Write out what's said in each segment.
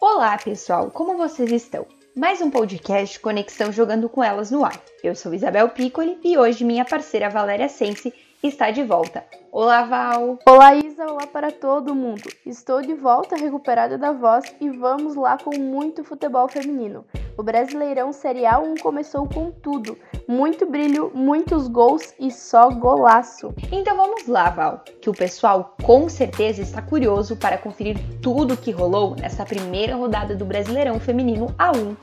Olá, pessoal, como vocês estão? Mais um podcast Conexão Jogando com Elas no ar. Eu sou Isabel Piccoli e hoje minha parceira Valéria Sense está de volta. Olá, Val! Olá, Isa! Olá para todo mundo! Estou de volta, recuperada da voz e vamos lá com muito futebol feminino. O Brasileirão Série A1 começou com tudo, muito brilho, muitos gols e só golaço. Então vamos lá, Val, que o pessoal com certeza está curioso para conferir tudo o que rolou nessa primeira rodada do Brasileirão Feminino A1.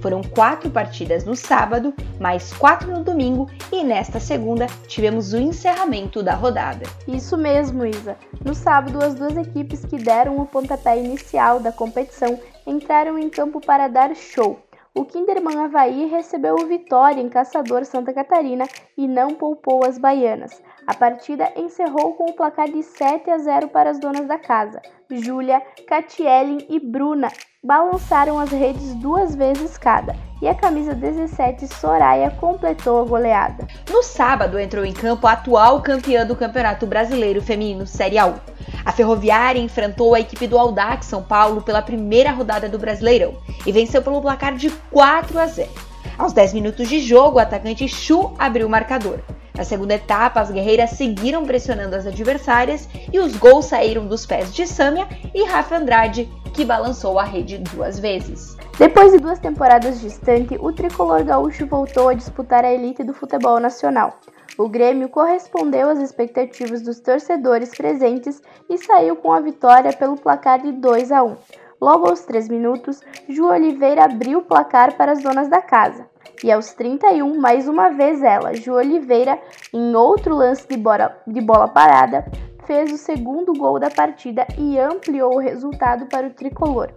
Foram quatro partidas no sábado, mais quatro no domingo e nesta segunda tivemos o encerramento da rodada. Isso mesmo, Isa. No sábado, as duas equipes que deram o pontapé inicial da competição entraram em campo para dar show. O Kinderman Havaí recebeu o Vitória em Caçador Santa Catarina e não poupou as baianas. A partida encerrou com o placar de 7 a 0 para as donas da casa. Júlia, Catielen e Bruna balançaram as redes duas vezes cada e a camisa 17 Soraya completou a goleada. No sábado entrou em campo a atual campeã do Campeonato Brasileiro Feminino Série A1. A Ferroviária enfrentou a equipe do Audax São Paulo pela primeira rodada do Brasileirão e venceu pelo placar de 4 a 0. Aos 10 minutos de jogo, o atacante Chu abriu o marcador. Na segunda etapa, as guerreiras seguiram pressionando as adversárias e os gols saíram dos pés de Sâmia e Rafa Andrade, que balançou a rede duas vezes. Depois de duas temporadas distante, o tricolor gaúcho voltou a disputar a elite do futebol nacional. O Grêmio correspondeu às expectativas dos torcedores presentes e saiu com a vitória pelo placar de 2 a 1. Logo aos 3 minutos, Ju Oliveira abriu o placar para as donas da casa. E aos 31, mais uma vez ela, Ju Oliveira, em outro lance de bola, de bola parada, fez o segundo gol da partida e ampliou o resultado para o tricolor.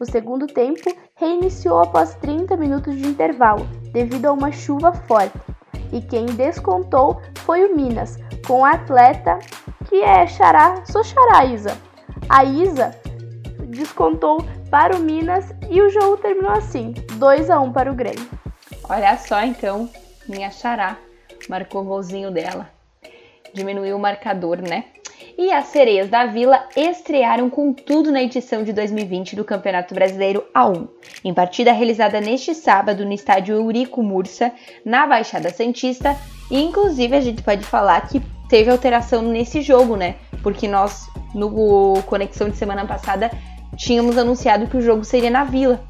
O segundo tempo reiniciou após 30 minutos de intervalo, devido a uma chuva forte. E quem descontou foi o Minas, com a atleta que é Xará, sou Xará Isa. A Isa descontou para o Minas e o jogo terminou assim, 2 a 1 para o Grêmio. Olha só então, minha Xará marcou o golzinho dela. Diminuiu o marcador, né? e as Sereias da Vila estrearam com tudo na edição de 2020 do Campeonato Brasileiro A1, em partida realizada neste sábado no estádio Eurico Mursa, na Baixada Santista, e inclusive a gente pode falar que teve alteração nesse jogo, né? Porque nós, no Conexão de semana passada, tínhamos anunciado que o jogo seria na Vila.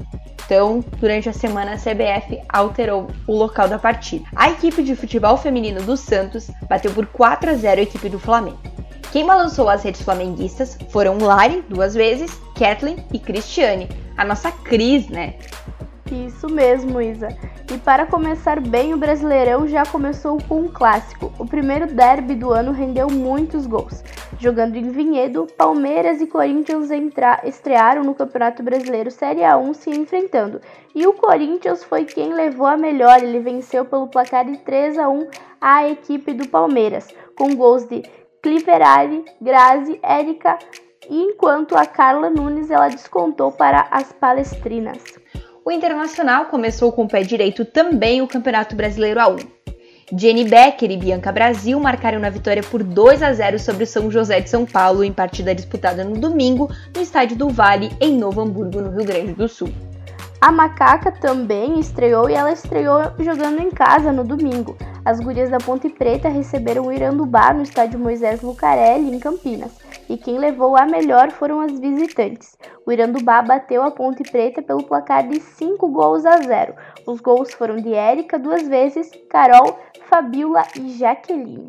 Então, durante a semana, a CBF alterou o local da partida. A equipe de futebol feminino do Santos bateu por 4 a 0 a equipe do Flamengo. Quem balançou as redes flamenguistas foram Lari, duas vezes, Kathleen e Cristiane. A nossa Cris, né? Isso mesmo, Isa. E para começar bem, o Brasileirão já começou com um clássico. O primeiro derby do ano rendeu muitos gols. Jogando em Vinhedo, Palmeiras e Corinthians entra... estrearam no Campeonato Brasileiro Série A1 se enfrentando. E o Corinthians foi quem levou a melhor. Ele venceu pelo placar de 3 a 1 a equipe do Palmeiras, com gols de Cliverari, Grazi, Érica, enquanto a Carla Nunes ela descontou para as palestrinas. O Internacional começou com o pé direito também o Campeonato Brasileiro A1. Jenny Becker e Bianca Brasil marcaram na vitória por 2 a 0 sobre o São José de São Paulo em partida disputada no domingo no Estádio do Vale, em Novo Hamburgo, no Rio Grande do Sul. A Macaca também estreou e ela estreou jogando em casa no domingo. As gurias da Ponte Preta receberam o Irandubá no estádio Moisés Lucarelli, em Campinas, e quem levou a melhor foram as visitantes. O Irandubá bateu a Ponte Preta pelo placar de 5 gols a 0. Os gols foram de Érica duas vezes, Carol, Fabiola e Jaqueline.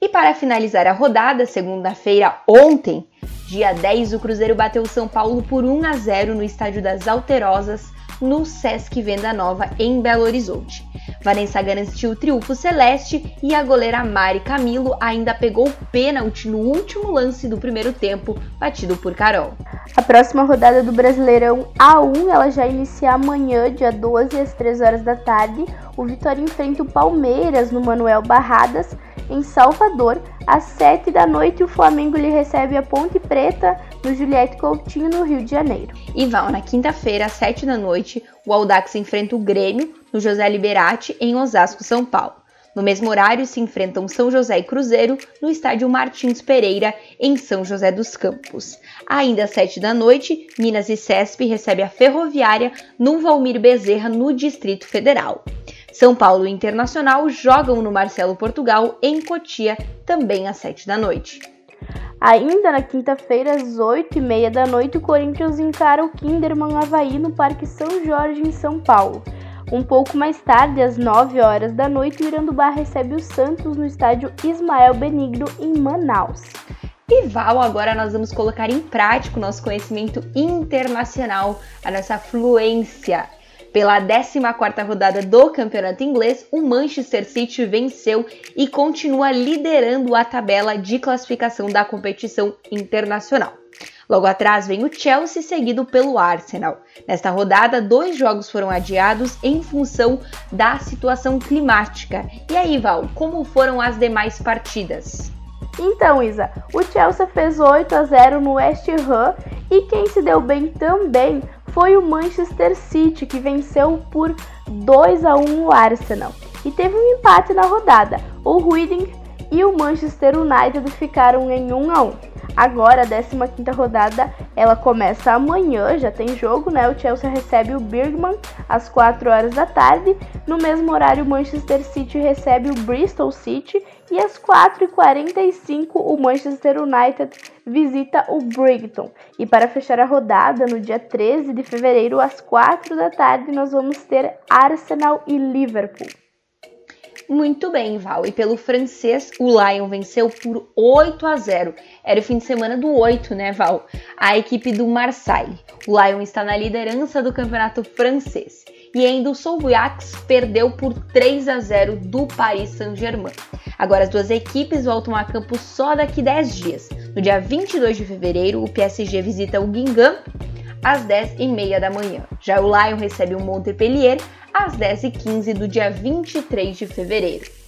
E para finalizar a rodada, segunda-feira, ontem, dia 10, o Cruzeiro bateu o São Paulo por 1 a 0 no estádio das Alterosas, no Sesc Venda Nova, em Belo Horizonte. Vanessa garantiu o triunfo celeste e a goleira Mari Camilo ainda pegou o pênalti no último lance do primeiro tempo, batido por Carol. A próxima rodada do Brasileirão A1 ela já inicia amanhã, dia 12, às 3 horas da tarde. O Vitória enfrenta o Palmeiras no Manuel Barradas em Salvador, às 7 da noite, o Flamengo lhe recebe a Ponte Preta no Juliette Coutinho, no Rio de Janeiro. E Val, na quinta-feira, às 7 da noite, o Audax enfrenta o Grêmio no José Liberati, em Osasco, São Paulo. No mesmo horário, se enfrentam São José e Cruzeiro no estádio Martins Pereira, em São José dos Campos. Ainda às 7 da noite, Minas e Cesp recebe a Ferroviária no Valmir Bezerra, no Distrito Federal. São Paulo e Internacional jogam no Marcelo Portugal, em Cotia, também às 7 da noite. Ainda na quinta-feira, às 8h30 da noite, o Corinthians encara o Kinderman Havaí no Parque São Jorge, em São Paulo. Um pouco mais tarde, às 9 horas da noite, o Irandubá recebe o Santos no estádio Ismael Benigno, em Manaus. E Val, agora nós vamos colocar em prática o nosso conhecimento internacional, a nossa fluência. Pela 14ª rodada do Campeonato Inglês, o Manchester City venceu e continua liderando a tabela de classificação da competição internacional. Logo atrás vem o Chelsea, seguido pelo Arsenal. Nesta rodada, dois jogos foram adiados em função da situação climática. E aí, Val, como foram as demais partidas? Então, Isa, o Chelsea fez 8 a 0 no West Ham e quem se deu bem também foi o Manchester City, que venceu por 2 a 1 o Arsenal. E teve um empate na rodada. O Reading e o Manchester United ficaram em 1 a 1. Agora, a 15 rodada, ela começa amanhã, já tem jogo, né? O Chelsea recebe o Birmingham às 4 horas da tarde. No mesmo horário, o Manchester City recebe o Bristol City. E às 4h45, o Manchester United visita o Brighton. E para fechar a rodada, no dia 13 de fevereiro, às 4 da tarde, nós vamos ter Arsenal e Liverpool. Muito bem, Val. E pelo francês, o Lyon venceu por 8 a 0. Era o fim de semana do 8, né, Val? A equipe do Marseille. O Lyon está na liderança do campeonato francês. E ainda o Souviax perdeu por 3 a 0 do Paris Saint-Germain. Agora as duas equipes voltam a campo só daqui 10 dias. No dia 22 de fevereiro, o PSG visita o Guingamp às 10h30 da manhã. Já o Lyon recebe o Montpellier às 10h15 do dia 23 de fevereiro.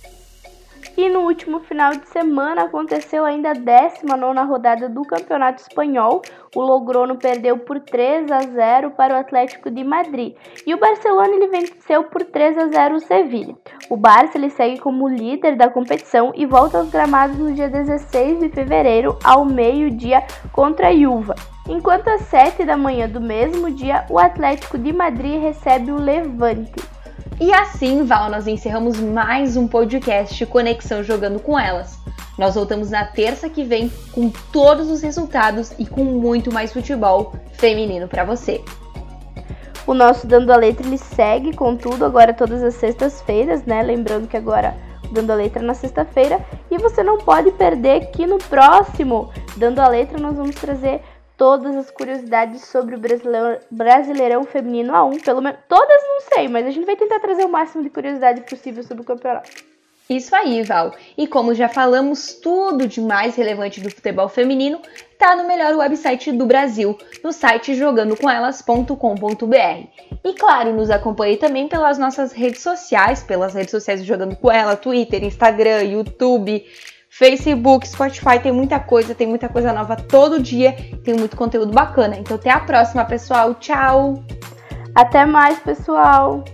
E no último final de semana aconteceu ainda a 19 rodada do Campeonato Espanhol. O Logrono perdeu por 3 a 0 para o Atlético de Madrid. E o Barcelona ele venceu por 3 a 0 o Sevilha. O Barça ele segue como líder da competição e volta aos gramados no dia 16 de fevereiro, ao meio-dia, contra a Juva. Enquanto às 7 da manhã do mesmo dia, o Atlético de Madrid recebe o Levante. E assim, Val, nós encerramos mais um podcast Conexão Jogando com Elas. Nós voltamos na terça que vem com todos os resultados e com muito mais futebol feminino para você. O nosso Dando a Letra ele segue com tudo agora todas as sextas-feiras, né? Lembrando que agora Dando a Letra na sexta-feira e você não pode perder que no próximo Dando a Letra nós vamos trazer todas as curiosidades sobre o Brasileirão, Brasileirão Feminino A1. Pelo menos, todas não sei, mas a gente vai tentar trazer o máximo de curiosidade possível sobre o campeonato. Isso aí, Val. E como já falamos tudo de mais relevante do futebol feminino, tá no melhor website do Brasil, no site jogandocomelas.com.br. E claro, nos acompanhe também pelas nossas redes sociais, pelas redes sociais do Jogando com Ela, Twitter, Instagram, YouTube, Facebook, Spotify, tem muita coisa, tem muita coisa nova todo dia, tem muito conteúdo bacana. Então até a próxima, pessoal. Tchau. Até mais, pessoal.